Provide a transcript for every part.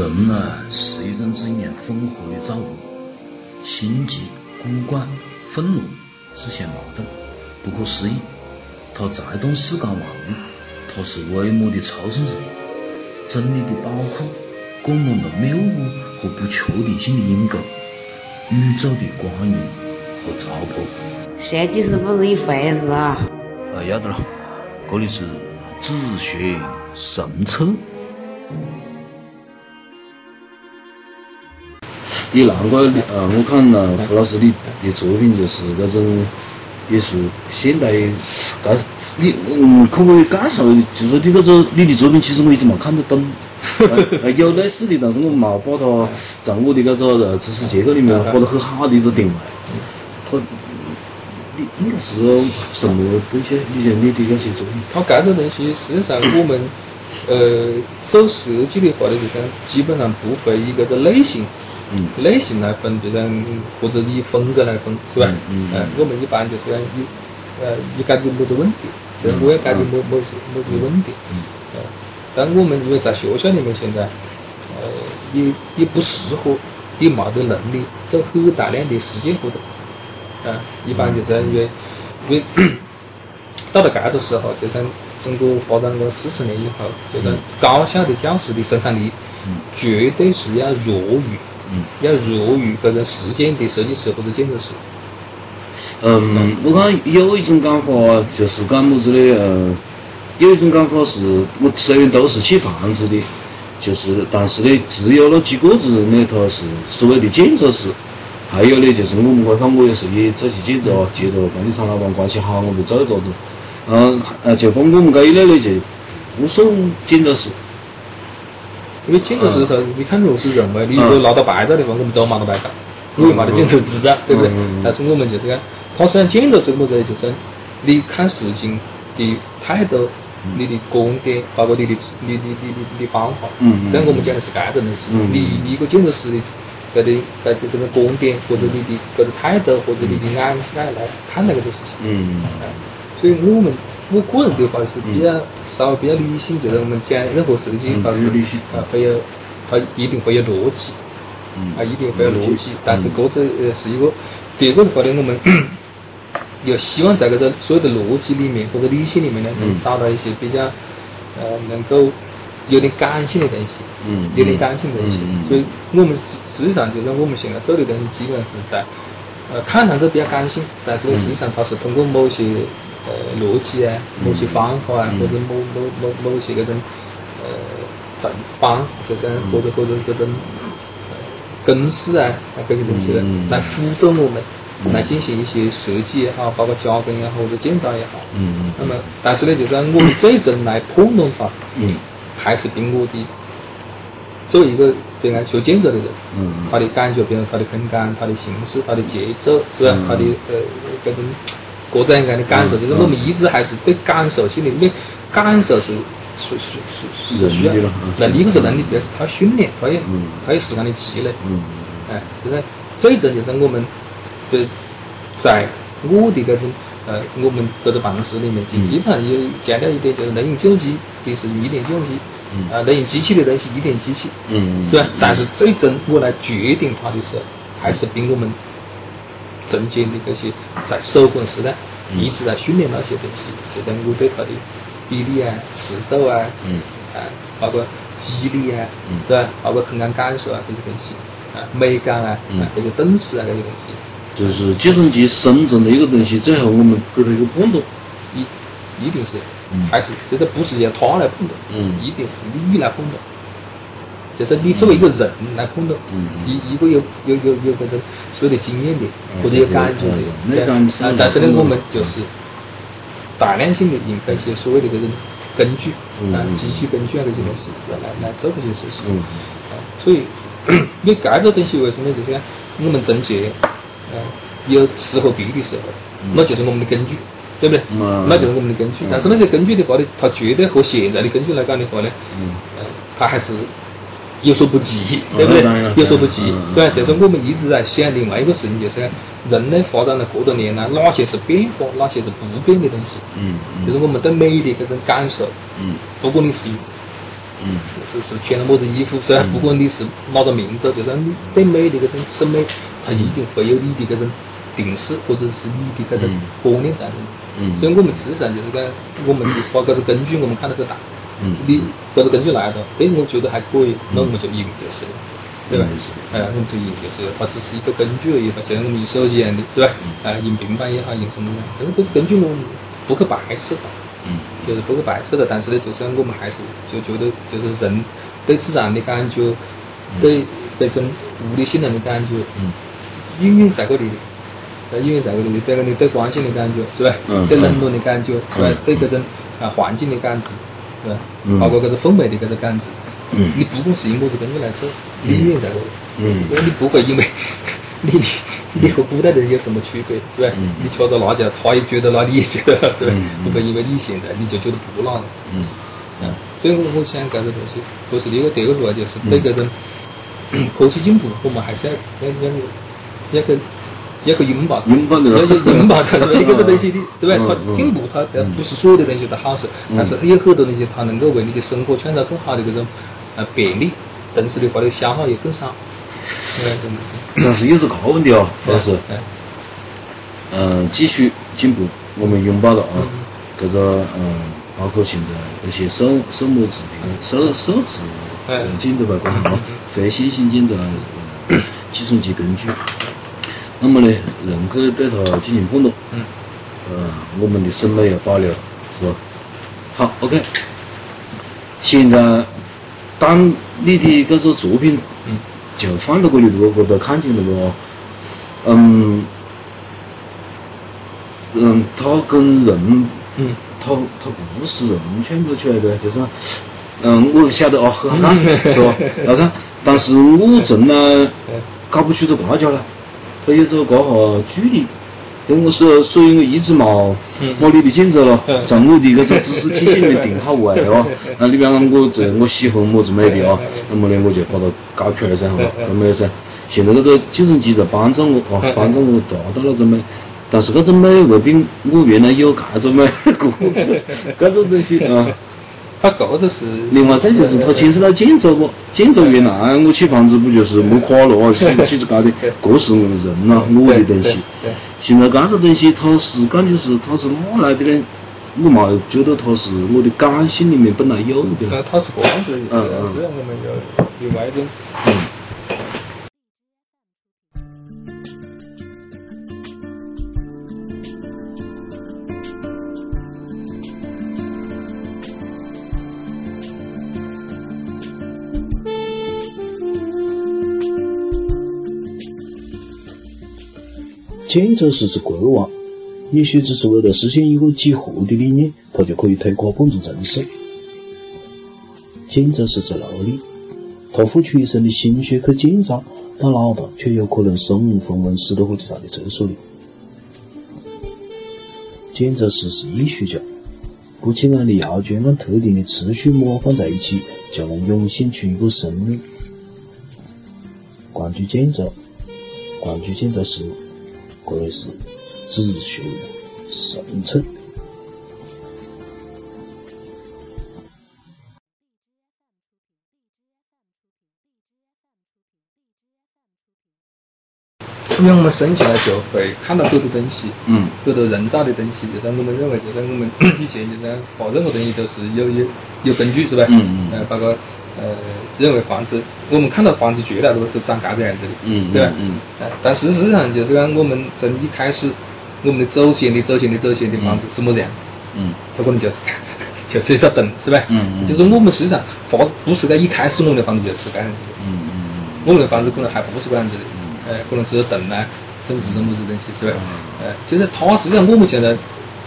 人呢是一种怎样混合的造物？心急、孤寡、愤怒，自相矛盾，不可思议。他才懂世间万物，他是微末的超圣者，真理的宝库，灌满了谬误和不确定性的阴沟，宇宙的光阴和糟粕。设计师不是一回事啊！啊，要得了，这里是自学神策。也难怪你啊！我看了胡老师你的作品，就是那种，也是现代介你嗯，可不可以介绍？就是你那个你的作品，其实我一直没看得懂。有类似的，但是我没把它在我的那个知识结构里面画得很好的一个定位。他，你应该是什么东西？你像你的那些作品？他这个东西，实际上我们呃做设计的话呢，就是基本上不会以个这类型。类型来分，就像或者以风格来分，是吧？嗯。嗯。我们一般就是以呃以解决某种问题，就是我要解决某某些某些问题。嗯。但我们因为在学校里面现在，呃，也也不适合，也没得能力做很大量的实践活动。啊，一般就是因为因为到了这个时候，就是中国发展了四十年以后，就是高校的教师的生产力，绝对是要弱于。要弱于搿种实践的设计师或者建筑师。嗯，我看有一种讲法，就是讲么子的，呃，有一种讲法是，我虽然都是砌房子的，就是，但是呢，只有那几个子人呢，他是所谓的建筑师。还有呢，就是我们外方，我也是也做些建筑啊，接着房地产老板关系好，我们做一做子。嗯，呃，就把我们这一类的就不算建筑师。因为建筑师说，你看如果是认为你如果拿到牌照的话，我们都拿到牌照，因为没得建筑执照，对不对？但是我们就是讲，他实际上建筑是么子？就是你看事情的态度、你的观点，包括你的、你的、你的、你的方法。嗯像我们讲的是这个东西。你一个建筑师的搿个搿这个观点，或者你的搿个态度，或者你的眼眼来看待搿个事情。嗯。所以我们。我个人的话是比较稍微比较理性，就是我们讲任何事情，它是啊会有，它一定会有逻辑，啊一定会有逻辑。但是这个呃是一个，第二个的话呢，我们 又希望在这个所有的逻辑里面或者理性里面呢，能找到一些比较呃能够有点感性的东西，有点感性的东西。所以我们实实际上就是我们现在做的东西，基本上是在呃看上去比较感性，但是呢实际上它是通过某些。呃，逻辑啊，某些方法啊，或者某某某某些搿种呃正方，就是或者或者搿种公式啊，搿些东西来来辅助我们来进行一些设计也好，包括加工也好，或者建造也好。嗯那么，但是呢，就是我们最终来判断它，嗯，还是凭我的作为一个比如讲学建筑的人，嗯，他的感觉，比如他的空间、他的形式、他的节奏，是吧？他的呃各种。各种各样的感受，就是我们一直还是对感受性的，因为感受是是是是是需要，能力可是能力，但是它训练，它也它有时间的积累。哎，就是最终就是我们，对在我的这种呃，我们这个办公室里面，就基本上有强调一点，就是能用计算机的是一点计算机，啊，能用机器的东西一点机器，嗯。是吧？但是最终我来决定它的时候，还是比我们。中间的这些在手工时代一直在训练那些东西，就像我对它的比例啊、尺度啊，嗯，啊，包括肌理啊，嗯。是吧？包括空间感受啊这些东西，啊，美感啊，啊，这个动势啊这些东西，就是计算机生成的一个东西，最后我们给它一个判断，一一定是，还是就是不是由他来判断，嗯，一定是你来判断。就是你作为一个人来判断，一一个有有有有这种所谓的经验的或者有感觉的，但是呢，我们就是大量性的用这些所谓的这种工具啊，机器根据啊这些东西来来来做这些事情。啊，所以 你这个东西为什么就是我们总结呃有适合比的时候，那就是我们的根据，对不对？那就是我们的根据。但是那些根据的话呢，它绝对和现在的根据来讲的话呢，嗯，它还是。有所不及，对不对？有所不及，对。就是我们一直在想另外一个事情，就是人类发展了这么多年呢，哪些是变化，哪些是不变的东西？嗯。就是我们对美的这种感受。嗯。不管你是嗯是是是穿了么子衣服，是吧？不管你是哪个民族，就是你对美的这种审美，它一定会有你的这种定式，或者是你的这种观念在里面。嗯所以我们实际上就是讲，我们只是把这个根据我们看到个大，嗯你这个根据来了，对我觉得还可以，那我们就赢就是了，对吧？哎，我们就赢就是了，它只是一个根据而已，就像我们赢手机一样的，是吧？哎，赢平板也好，赢什么的，但是这是根据我们不去排斥它。嗯就是不去排斥的，但是呢，就是我们还是就觉得，就是人对自然的感觉，对这种物理性能的感觉，嗯，永远在这里的，呃，永远在这里的，对你对光线的感觉，是吧？嗯对冷暖的感觉，是吧嗯？对这种啊环境的感知，是吧？嗯？包括这个氛围的这个感知，嗯。你不管是以么子根据来走，你永远在嗯。因为你不会因为 你你你和古代的人有什么区别，是吧？嗯。你吃着辣椒，他也觉得辣，你也觉得辣，是吧？嗯？不会因为你现在你就觉得不辣了。嗯。嗯，所以我我想这个东西，就是第一个，第二个就是对这种 科技进步，我们还是要要要要去要去拥抱它，拥抱的要要拥抱它，是吧？一个东西的，对吧？嗯它进步，它呃不是所有的东西都好事，但是有很多东西它能够为你的生活创造更好的这种呃便利，同时的话，你的消耗也更少。但是有个大问题啊，老师，哎嗯，继续进步，我们拥抱了啊，这个嗯，包括现在那些手手模制的手手制哎。呃检测吧，光啊，非线性检测啊，呃计算机根据，那么呢，能够对它进行判断，嗯，呃，我们的审美要保留，是吧？好，OK，现在当你的这个作品嗯。就放到这里头，我都看见那个，嗯，嗯，他跟人，嗯。他他不是人创作出来的，就是，嗯，我晓得哦，很好看，是吧？好看，但是我真呢 搞不出这挂角来，他有这个下距离。跟我说，所以我一直冇冇你的检测了，在我的搿个知识体系里面定好位哦。那你比方讲我这我喜欢么子美的哦，那么呢我就把它搞出来噻，哈，那没有噻。现在这个计算机在帮助我哦，帮助我达到了这美，但是搿种美未必我原来有搿种美 过，搿种东西啊。它这个是另外再就是它牵涉到建筑不？建筑原来我去房子不就是木垮了啊，几几只高的，这是我人呐，我的东西。现在搿个东西它是感觉是它是哪来的呢？我嘛觉得它是我的感性里面本来有呃的。，它是这样子的，嗯嗯虽然我们有另外一种。建筑师是国王，也许只是为了实现一个几何的理念，他就可以推垮半座城市。建筑师是奴隶，他付出一生的心血去建造，但脑袋却有可能身无分文死在火车站的厕所里。建筑师是艺术家，不起眼的窑圈按特定的次序模放在一起，就能涌现出一个生命。关注建筑，关注建筑师。可谓是自学神策。因为我们生下来就会看到很多东西，嗯很多人造的东西，就是我们认为，就是我们以前就是把任何东西都是有有有根据，是吧？嗯嗯呃，包括呃，认为房子，我们看到房子绝大多数是长这个样子的，嗯对吧？嗯呃但事实上就是讲我们从一开始，我们的祖先的祖先的祖先的房子是么子样子？嗯它可能就是 就是一只灯，是吧？嗯嗯就是我们实际上发不是在一开始我们的房子就是这样子的。嗯嗯我们的房子可能还不是这样子的，呃，可能只有凳啊，甚至是什么子东西，是吧？呃，其实它实际上我们现在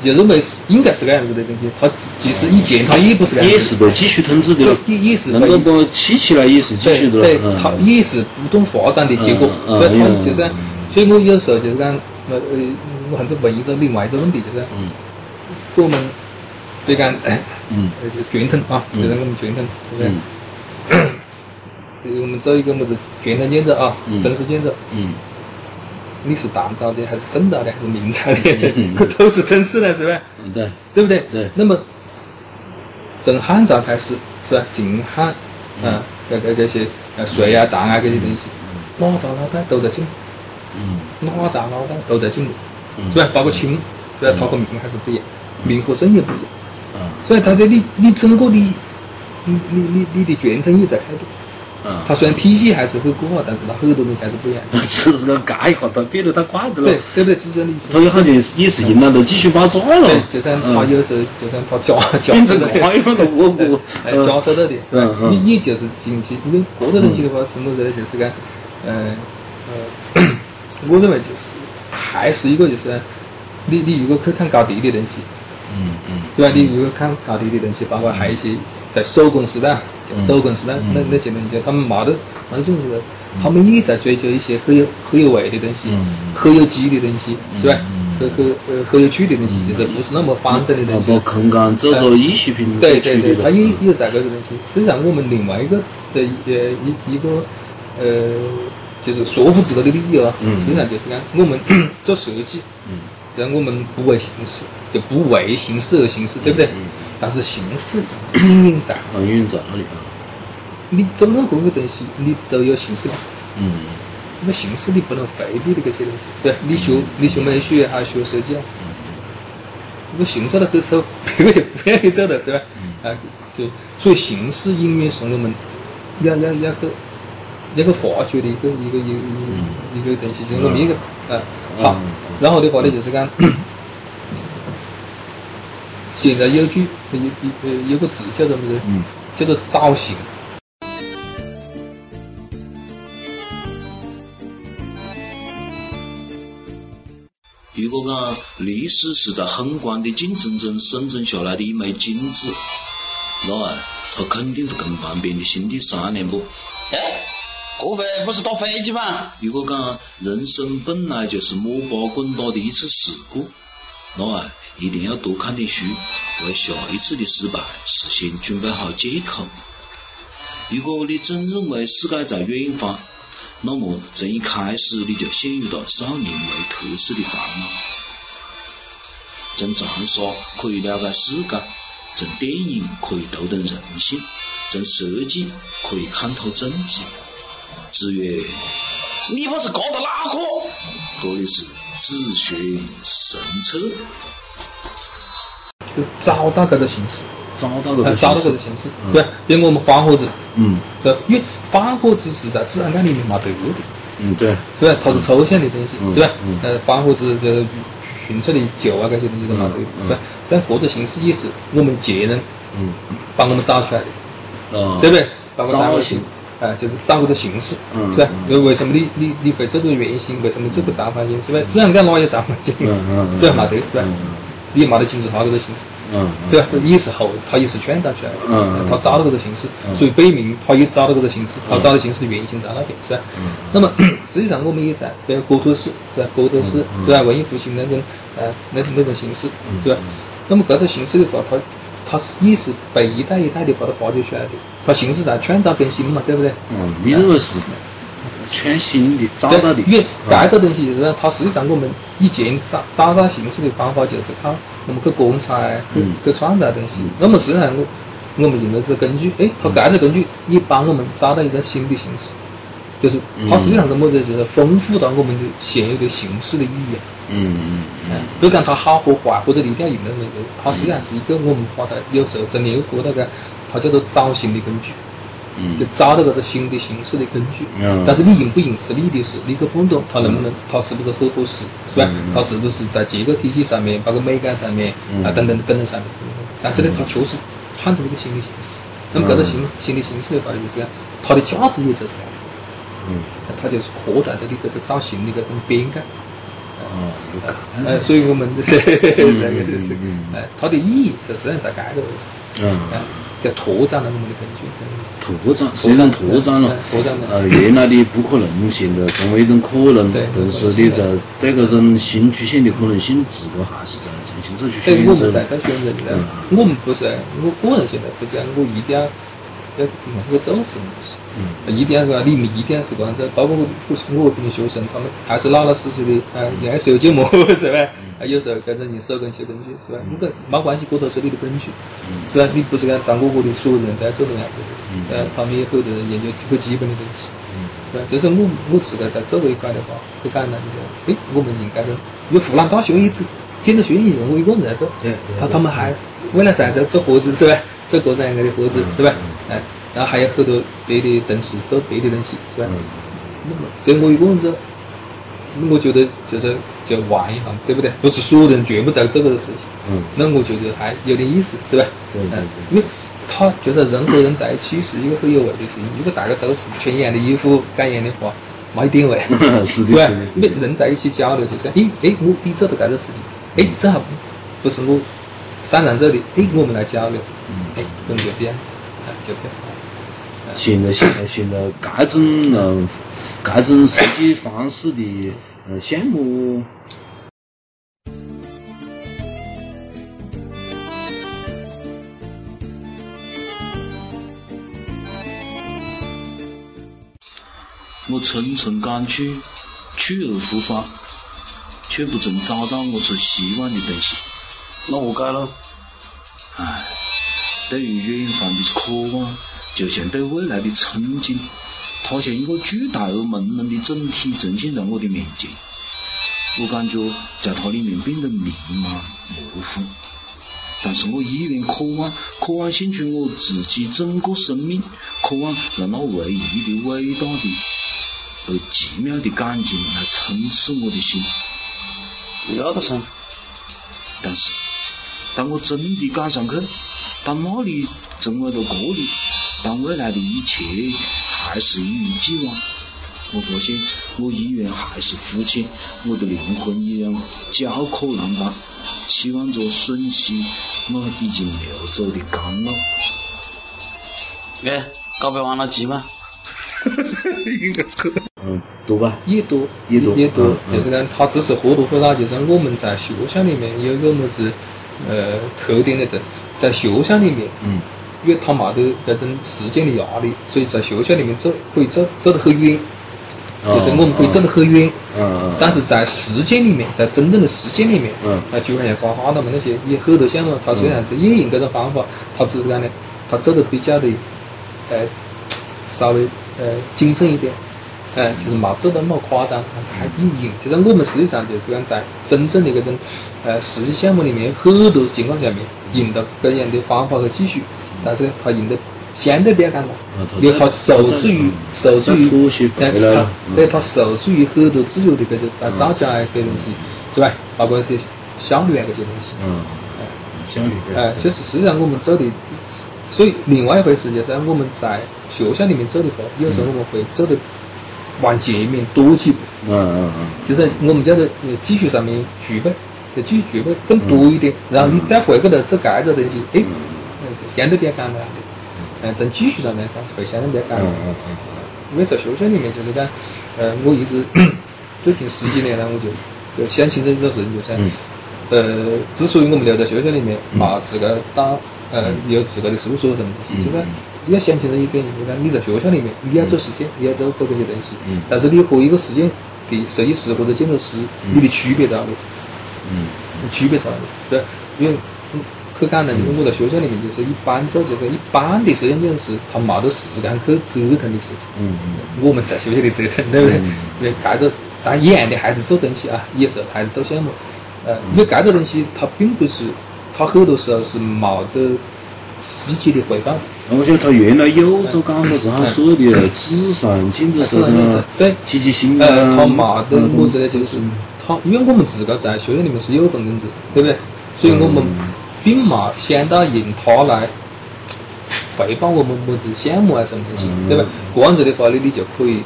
就认为是应该是这样子的东西，他即使以前他也不是这样子。的，是被继续统治的。了，也也是那被个把起起来也是继续的。对了，对，它嗯。也是不断发展的结果。嗯嗯对，它嗯就是嗯，所以我有时候就是讲，呃呃，我还是问一个另外一个问题，就是嗯。我们对讲，呃，嗯。就传统啊，就是我们传统，对不嗯。对？我们做一个么子传统建筑啊，嗯。城市建筑，嗯你是唐朝的还是宋朝的还是明朝的嗯，都是真实的，是吧？嗯，对，对不对？对那么从汉朝开始，是吧？秦汉啊，这这这些呃隋啊、唐啊这些东西，哪朝哪代都在进步，嗯哪朝哪代都在进步，是吧？包括清，是吧？它和明还是不一样，明和宋也不一样。嗯所以他的你你整个你你你你你的传统也在改变。嗯，它虽然体系还是很古老，但是它很多东西还是不一样。只是那改一下，它别的它改的了。对，对不对？只是你它好像也是赢了，都继续把抓了。对，，就算他有时候，就算他假假 变成设的，改了的我我 哎，假设到的，是吧？你你就是进去，因为个人东西的话是么子呢？就是讲，嗯呃，我认为就是还是一个就是，你你如果去看高地的东西，嗯嗯。对吧？你如果看高地的东西，包括还有一些在手工时代，就手工时代那那些东西，他们没得没得种植的，他们也在追求一些很有很有味的东西，很有机的东西，是吧？很很呃很有趣的东西，就是不是那么方正的东西。把。空间走着艺术品对对对，它也嗯也在这个东西。实际上，我们另外一个的呃一一个呃，就是说服自己的理由啊，嗯。实际上就是讲我们 做设计，让我们不为形式，就不为形式而形式，对不对？但是形式隐隐在，嗯，远在那里啊，你做任何个东西，你都有形式感。嗯。那个形式你不能回避的这些东西，是吧？你学你学美术也好，学设计啊，如果形做得很丑，别个就不愿意做了，是吧？啊，所以所以形式永远是我们要要要去要去发掘的一个一个一个一个一个东西，就是我们一个啊好，然后的话呢，就是讲现在有句有有呃有个字叫做么子？嗯叫做造型。如果讲历史是在宏观的竞争中生存下来的一枚金子，那啊，它肯定会跟旁边的兄弟商量不？哎，这回不是打飞机吗？如果讲人生本来就是摸爬滚打的一次事故，那啊，一定要多看点书，为下一次的失败事先准备好借口。如果你总认为世界在远方，那么从一开始你就陷入到少年为特色的烦恼。从长沙可以了解世界，从电影可以读懂人性，从设计可以看透政治。子曰你不是搞的哪个？这里是自学神车。就找到搿个形式，找到个啊，找到形式，是吧？比如我们方盒子，嗯是吧？因为方盒子是在自然界里面没得的，嗯对，是吧？它是抽象的东西，嗯是吧嗯？呃，方盒子这寻出的酒啊，这些东西都没得的，是吧？像各种形式也是我们前人嗯帮我们找出来的，啊对不对？包括造型型，啊，就是找个个形式，嗯是吧？因为为什么你你你会做这个圆形？为什么这个长方形？是吧？自然界哪有长方形？嗯嗯嗯是吧？没得，是吧？你也没得金字塔这个形式。嗯对吧？也是后，他也是圈造出来的，他找到这个形式，所以北冥他也找到这个形式，他找到形式的原型在那边，是吧？那么 实际上我们也在，比如国图史，是吧？国图史是吧？文艺复兴那种，呃，那种那种形式，对吧？那么这种形式的话，它它是也是被一代一代的把它发掘出来的，它形式在创造更新嘛，对不对？嗯，你认为是全新的找到的？因为这个东西就是说它实际上我们以前找找到形式的方法就是靠我们去观察、去去创造东西。那么实际上我我们用的这个工具，哎，它这个工具也帮我们找到一种新的形式，就是它实际上是么子？就是丰富到我们的现有的形式的语言。嗯嗯嗯不讲它好和坏，或者你一定要用的那个，它实际上是一个我们把它有时候真的有过那个，它叫做找新的工具。嗯就找到搿个新的形式的工具。嗯但是你用不用是你的事，你去判断它能不能，它是不是很合适，是吧？嗯它是不是在结构体系上面，包括美感上面啊等等等等上面是。但是呢，它确实创造了一个新的形式。那么搿个新新的形式的话，就是讲它的价值也就出来了，嗯。它就是扩大它的搿种造型的搿种边界。哦，是搿哎，所以我们 这个就是，哎，它的意义是实际上在搿个位置，嗯，哎，在拓展了我们的根据。拓展，实际上拓展了。哎，拓展了呃，原来的不可能，现在成为一种可能，对但是你在对搿种新出现的可能性，自个还是在重新再去，选择我们在。在选择的，我们不是我个人现在不是讲我一定要要那个做什么东西，一定要是吧？你们一定要是这样子，包括我我平的学生，他们还是老老实实的，啊，爱修节目是吧？啊，有时候跟着你手工写东西是吧？你跟没关系，这都是你的本事，是吧？你不是讲当我的所有人都要做这样子的，呃，他们也很多人研究很基本的东西，是吧？就是我我自个在做这一块的话，很简单，就，哎，我们应该的，因为湖南大学一直建筑学院一直我一个人在做，他他们还为了啥在做盒子是吧？做各种各样的盒子是吧？哎。然后还有很多别的同事做别的东西，是吧？那么只有我一个人做，我觉得就是就玩一下，对不对？不是所有人全部在做这个事情。嗯。那我觉得还有点意思，是吧？对对对。因为他就是人和人在一起是一个很有味的事情。如果大家都是穿一样的衣服，讲一样的话，没一点味，是的，是的人在一起交流就是，哎哎，我你做的这个事情，哎，这还不是我擅长做的，哎，我们来交流，哎，跟就这样，就这样。现在现在现在这种嗯，这种设计方式的呃项目，我层层赶去，去而复返，却不曾找到我所希望的东西。那我该了。唉，对于远方的渴望。就像对未来的憧憬，它像一个巨大而朦胧的整体呈现在我的面前。我感觉在它里面变得迷茫模糊，但是我依然渴望，渴望献出我自己整个生命，渴望让那唯一的伟大的而奇妙的感情来充斥我的心。要得上。但是，当我真的赶上去，当那里成为了这里。当未来的一切还是一如既往，我发现我依然还是肤浅，我的灵魂依然焦渴难当，期望着吮吸我已经流走的甘露。哎，告别完了急吗？应 该嗯，多吧？也多，也多，也多。就是讲，他只是或多或少，就是我们在学校里面有个么子呃特点的，在在学校里面。嗯。因为他没得那种时间的压力，所以在学校里面走可以走走得很远，就是我们可以走得很远。嗯嗯。但是在实践里面，在真正的实践里面，嗯，那，就好像扎哈他们那些，也很多项目，他虽然是也用这种方法，他只是讲呢，他走得比较的，呃，稍微呃谨慎一点，哎，就是没做得那么夸张，但是还可以用。就是我们实际上就是讲在真正的这种呃实际项目里面，很多情况下面用到这样的方法和技术。但是他赢得相对比较简单，因为他受制于受制于，对，对，他受制于很多自由的这些啊造假啊这些东西，是吧？包括一些效率啊这些东西。嗯。效率。哎，其实实际上我们做的，所以另外一回事就是我们在学校里面做的话，有时候我们会做的往前面多几步。嗯嗯嗯。就是我们叫做技术上面具备，就技术具备更多一点，然后你再回过头做这个东西，哎。相对比较简单的，嗯，从技术上来讲会相对比较简单。嗯嗯嗯。因为在学校里面就是讲，呃，我一直最近十几年来，我就就想清楚一个事情，就是，呃，之所以我们留在学校里面，嘛自个打，呃，有自个的事务所什么东西，就是你要想清楚一点，就是讲你在学校里面，你要做实践，你要做做这些东西，但是你和一个实践的设计师或者建筑师，你的区别在哪里？嗯。区别在哪里？对，因为。很简单，就是我在学校里面，就是一般做就是一般的实验建筑师，他没得时间去折腾的事情。嗯嗯。我们在学校里折腾，对不对？因为这个，但一样的还是做东西啊，有时候还是做项目。呃，因为这个东西它并不是，它很多时候是没得实际的回报。我觉得他原来有做讲过，是他所有的纸上建筑师对，积极性啊。呃，他没得么子的，就是他，因为我们自个在学校里面是有份工资，对不对？所以我们。并没想到用它来回报我们么子项目啊什么东西，对吧？这样子的话呢，你就可以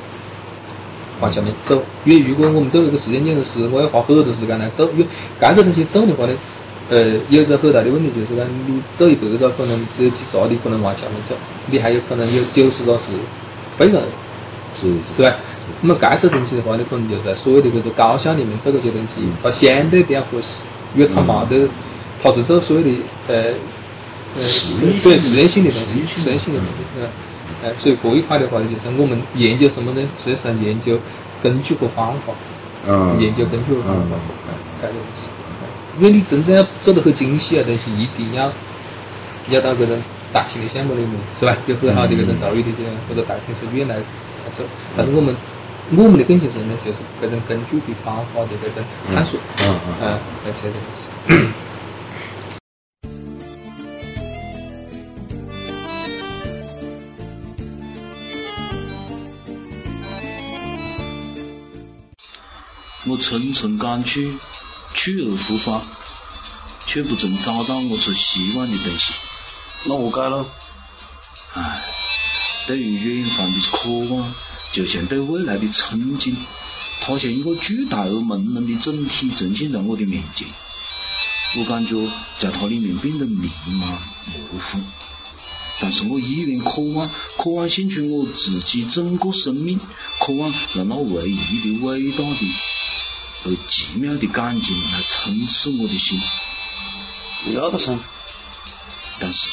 往下面走。因为如果我们做一个实践建筑师，我要花很多时间来走，因为这个东西走的话呢，呃，有一个很大的问题就是讲，你走一百个可能只有几十你可能往下面走，你还有可能有九十个是废了，是是吧？那么这个东西的话，你可能就在所有的这个高校里面做这些东西，它相对比较合适，因为它没得。他是做所谓的呃呃对实验性的东西，实验性的东西，嗯，哎，所以这一块的话呢，就是我们研究什么呢？实际上研究根据和方法，嗯，研究根据和方法，哎，搿东西。因为你真正要做得很精细啊，东西一定要要到搿种大型的项目里面，是吧？有很好的搿种投入的这样或者大型手院来来做。但是我们我们的更新是呢，就是搿种根据的方法的搿种探索，嗯嗯啊，搿些东西。我层层赶去，去而复返，却不曾找到我所希望的东西。那何解咯？唉，对于远方的渴望，就像对未来的憧憬，它像一个巨大而朦胧的整体呈现在我的面前。我感觉在它里面变得迷茫模糊，但是我依然渴望，渴望献出我自己整个生命，渴望让那唯一的伟大的而奇妙的感情来充斥我的心。要得噻。但是，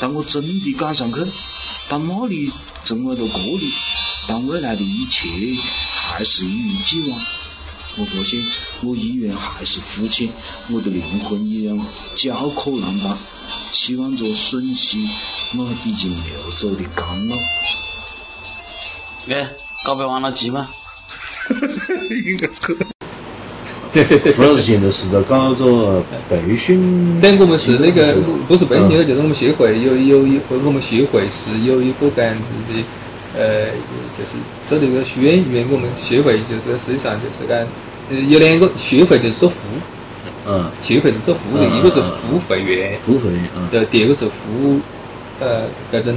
当我真的赶上去，当那里成为了这里，当未来的一切还是一如既往，我发现我依然还是肤浅，我的灵魂依然焦渴难当，期望着吮吸那已经流走的甘露。哎，告别完了急吗？胡老师现在是在搞着培训，对，我们是那个不是培训，就是我们协会有有一和我们协会是有一个这样子的，呃，就是做这个学院，因为我们协会就是实际上就是讲，呃，有两个协会就是做服务，嗯，协会是做服务的，一个是服务会员，服务会，嗯，对，第二个是服务呃这种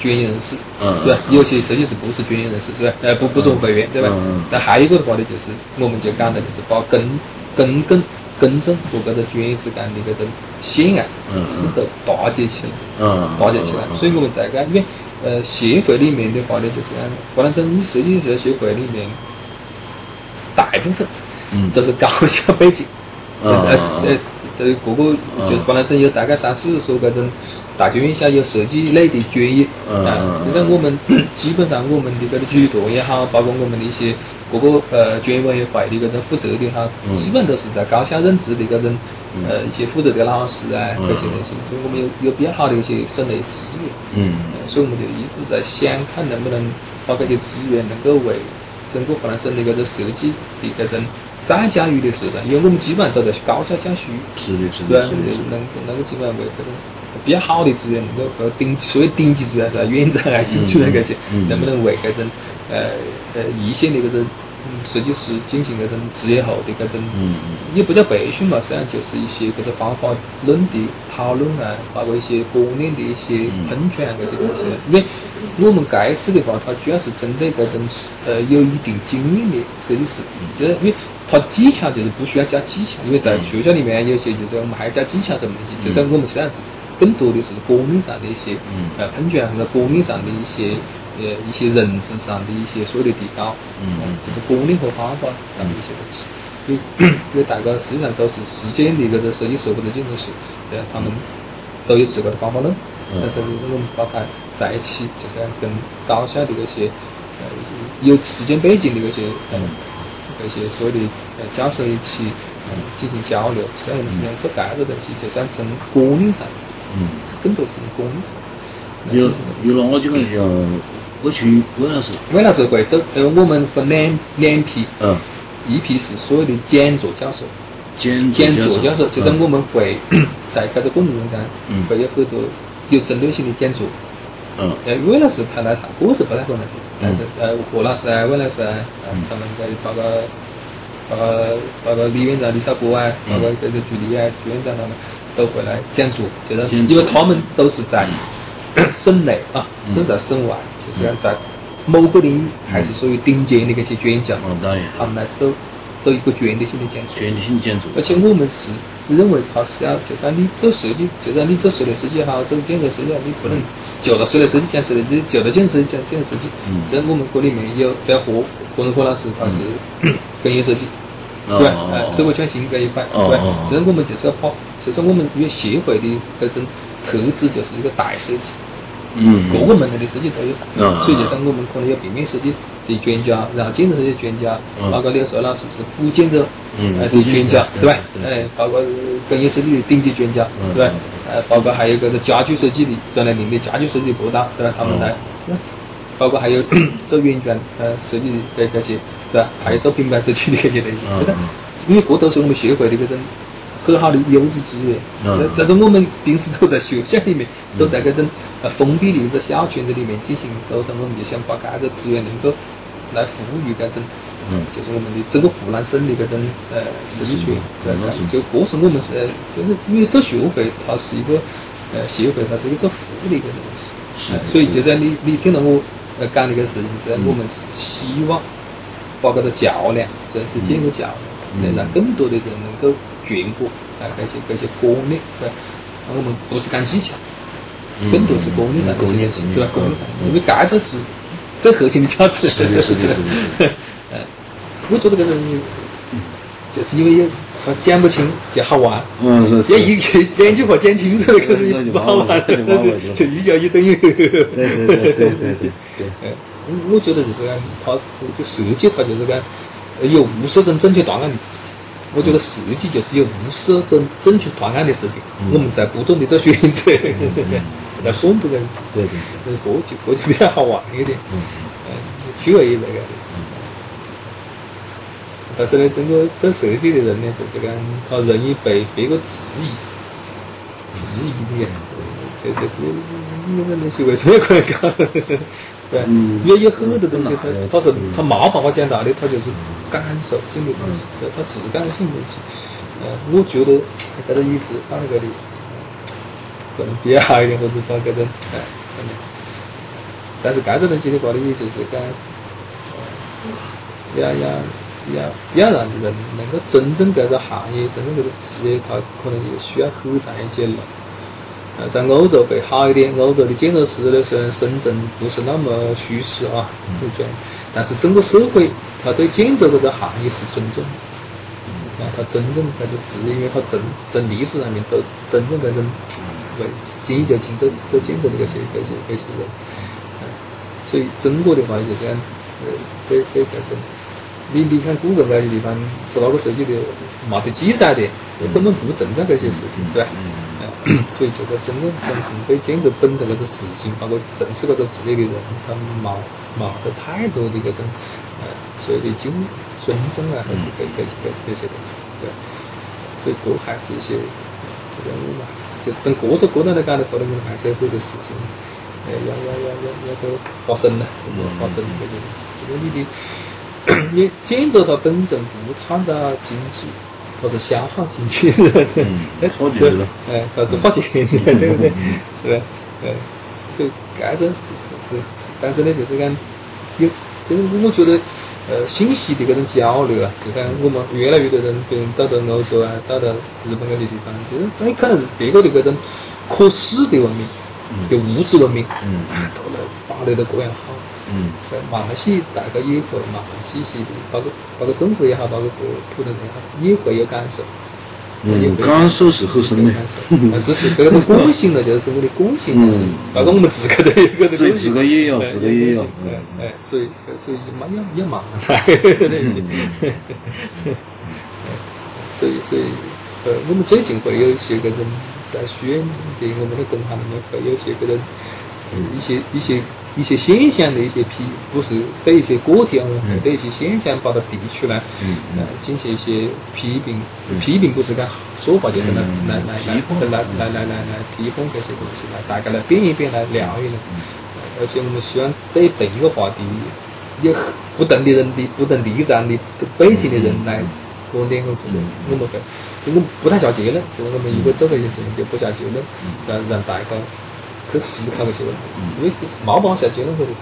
专业人士，嗯是吧？有些设计师不是专业人士，是吧？呃，不不是会员，对吧嗯嗯？但还有一个的话呢，就是我们就讲的就是把公公共公正和这个专业之间的这种线啊嗯嗯，是都搭接起来。嗯，搭建起来。所以我们在讲，因为呃协会里面的话呢，就是讲湖南省设计师协会里面，大部分嗯都是高校背景，嗯 呃嗯呃呃各个就是湖南省有大概三四十所这种大学院校有设计类的专业嗯啊嗯，嗯。就像我们 基本上我们的这个举团也好，包括我们的一些各个呃专业委员会的这种负责的哈，嗯。基本都是在高校任职的这种呃一些负责的老师啊嗯这些东西，所以我们有有比较好的一些省内资源。嗯。呃所以我们就一直在想，看能不能把这些资源能够为整个湖南省的这个设计的这种再教育的事上，因为我们基本上都在高校教书，是的，是？的，是的，就是能能够基本上为这种比较好的资源，能够和顶所谓顶级资源是吧？院长啊、新主任这些，嗯能不能为这种呃呃一线的这种嗯设计师进行这种职业后的这种嗯也不叫培训吧，实际上就是一些这个方法论的讨论啊，包括一些观念的一些喷泉啊这些东西。因为我们该次的话，它主要是针对这种呃有一定经验的设计师，就是因为它技巧就是不需要教技巧，因为在学校里面有些就是我们还要教技巧什么东西，就是我们实际上是更多的是观念上的一些呃喷泉或者观念上的一些。呃，一些认知上的一些所谓的提高，嗯就是观念和方法上的一些东西。因为 因为大家实际上都是实践的这个设计师或者建筑师，对吧？他们都有自个的方法论，嗯但是我们把它在一起，就是要跟高校的这些呃有实践背景的这些呃这些所谓的呃教授一起呃进行交流。实际上，我们实际上做这个东西，就是要从观念上，嗯，更多是从观念上。来有有那我就讲像我去魏老师，魏老师会这呃，我们分两两批，嗯，一批是所有的讲座教授，讲讲座教授，就是嗯我们会在这个过程中间嗯。会有很多有针对性的讲座。嗯。呃，魏老师他来上课是不太可能的，但是呃，何老师啊、魏老师啊，他们在包括包括包括李院长李少波啊，包括这个朱莉啊、朱院长他们都回来建筑，就是因为他们都是在 省内啊，甚至在省外，就是讲在某个领域还是属于顶尖的那些专家，嗯，当然，他们来走走一个专业性的讲座。全性讲座，而且我们是认为他是要，就算你做设计，就算你做室内设计也好，做建筑设计也好，你不能就到室内设计讲室内设计，就到建筑设计讲建筑设计。嗯这我们这里面有像何何荣科老师，他是工业设计，是吧？哦呃，生活创新这一块，是吧哦哦哦？就是我们就是要把，就是我们因为协会的这种特质就是一个大设计。嗯各个门类的设计都有。嗯所以就是我们可能有平面设计的专家，然后建筑设计专家，嗯包括你说老师是古建筑的专家是吧？对哎，包括工业设计的顶级专家是吧？呃，包括还有个是家具设计的，在那领的家具设计的博导是吧？他们来，是吧包括还有 做圆圈呃设计的这些是吧？还有做品牌设计的这些东西，是的。因为这都是我们协会的这种很好的优质资源。嗯但但是我们平时都在学校里面，都在这种呃封闭的一个小圈子里面进行沟通，我们就想把这个资源能够来服务于这种，嗯就是我们的整个湖南省的这种呃设计圈，是吧嗯那是？就这是我们是，呃就是因为做学会，它是一个呃协会，它是一个做服务的一个东西。呃所以就在你你听到我呃讲的这个事情，是我们是希望把这个桥梁，这是建个桥梁，来让更多的人能够传播啊这些这些观念，是吧？我们不是讲技巧，更多是观念上的对吧？观念观念上，因为这个是最核心的价值。是的是的是的是的嗯，我觉得这个人就是因为有他讲不清就好玩。嗯是是要一句两句话讲清楚了，可是 不好玩了，就 一加一等于。对对对对对对 我我觉得就是讲，他就设计，他就是讲呃有无数种正确答案。我觉得设计就是有无数种正确答案的事情，我们在不断的做选择，在选择这样子。对对呃，这就这就比较好玩一点，嗯，趣味那个。但是呢，整个做设计的人呢，就是讲他容易被别个质疑，质疑的，这这这你这个东西为什么要这样搞？对吧？因为有很多东西，它它是它没办法讲道理，它就是感受性的东西，是它质感性的东西。呃，我觉得这个椅子放在这里，可能比较好一点，或者放这种哎怎么样？但是这个东西的话呢，也就是讲，呃要要要要让人能够真正这个行业、真正这个职业，它可能也需要很长一截路。呃，在欧洲会好一点，欧洲的建筑师呢，虽然生存不是那么虚实啊，对不对？但是整个社会，他对建筑这个行业是尊重的。啊，他真正这个职业，因为他真真历史上面都真正这种为精益求精做做建筑的这些这些这些人，啊，所以中国的话就是讲，呃，对对这种，你你看故宫那些地方是哪个设计的，没得记载的，根本不存在这些事情，是吧？呃所以就是真正本身对建筑本身这个事情，包括从事这个职业的人，他没没得太多的这种呃所谓的敬尊重啊，还是这这这这些东西，对吧？所以都还是一些这个我们就是从各个角度来讲的话呢，我们还是有很多事情，呃，要要要要要个发生了，要发生这些东西。这个你的，因为建筑它本身不创造经济。它是消耗经济的，对，哎，花钱的哎，它是花钱的，对不对？是吧？对，所以这种是是是是，但是呢，就是讲有，就是我觉得，呃，信息的这种交流啊，就像我们越来越多人，比如到到欧洲啊，到到日本那些地方，就是哎，可能是别个的这种可视的文明，就物质文明，嗯。啊，都来打得都这样好。嗯在马来西亚大概也会，马来西亚的，包括包括中国也好，包括普普通人也好，也会有感受。也嗯，会有感受是很深的感。受。啊，只是这个共性的，就是中国的共性的是嗯，包括我们自个都有一个的自共性。自个也有，哎自个也有。哎哎，所以所以就嘛要要麻烦那些。所以所以呃，我们最近会有一些这种在宣的我们的工行里面会有一些这种呃一些一些一些现象的一些批，不是对一些个体而言，对一些现象把它提出来，呃，进行一些批评。批评不是讲说法，就是来来来来来来来来来批判这些东西，来大家来辩一辩，来聊一聊。呃而且我们希望对同一个话题，有不同的人的不同立场的背景的人来观点和讨论，我们会，就我们不太下结论，就是我们如果做这些事情就不下结论，让让大家去思考这些问题，因为没办法下结论这个事，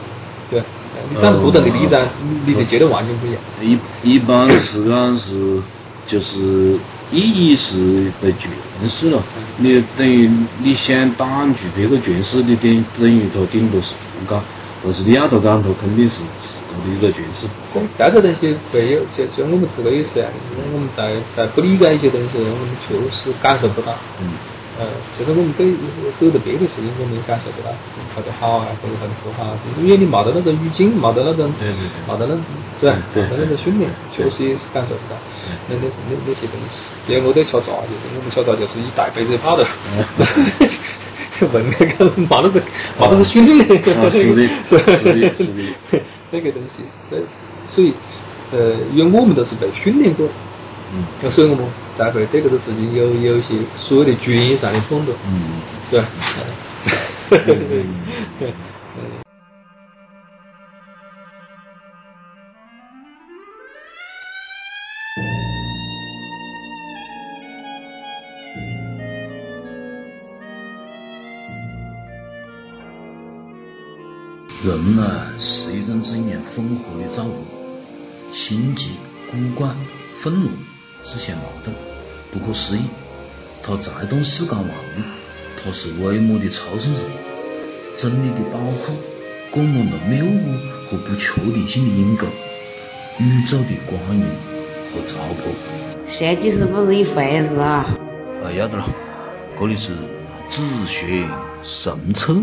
对你站在不同的立场，你你的结论完全不一样。一一般是讲是就是意义是被诠释了，你等于你想挡住别个诠释，你等等于他顶多是不讲，但是你要他讲他肯定是自个的一个诠释。对，这个东西会有，就就我们自个也是一样的，就是我们在在不理解一些东西我们确实感受不到。嗯呃，其实我们对很多别的事情我们也感受不到，跳得好啊，或者跳得不好，就是因为你没得那种语境，没得那种，对对对没得那，是吧？没得那种训练，确实也是感受不到那那那那些东西。因为我在敲闸，就是我们敲闸就是一大杯子跑的，问 那个没得这没得这训练，啊是的，是的，是的。那个东西，所以所以呃，因为我们都是被训练过的，嗯，所以我们才会对这个事情有有一些所谓的专业上的判断，嗯，是吧？人呢是一种怎样混合的造物？心急、孤寡、愤怒这些矛盾不可思议，他才懂世间万物，他是微末的超圣者，真理的宝库，灌满了谬误和不确定性的阴沟，宇宙的光明和糟粕。设计师不是一回事啊！啊，要得了，这里是自学神策。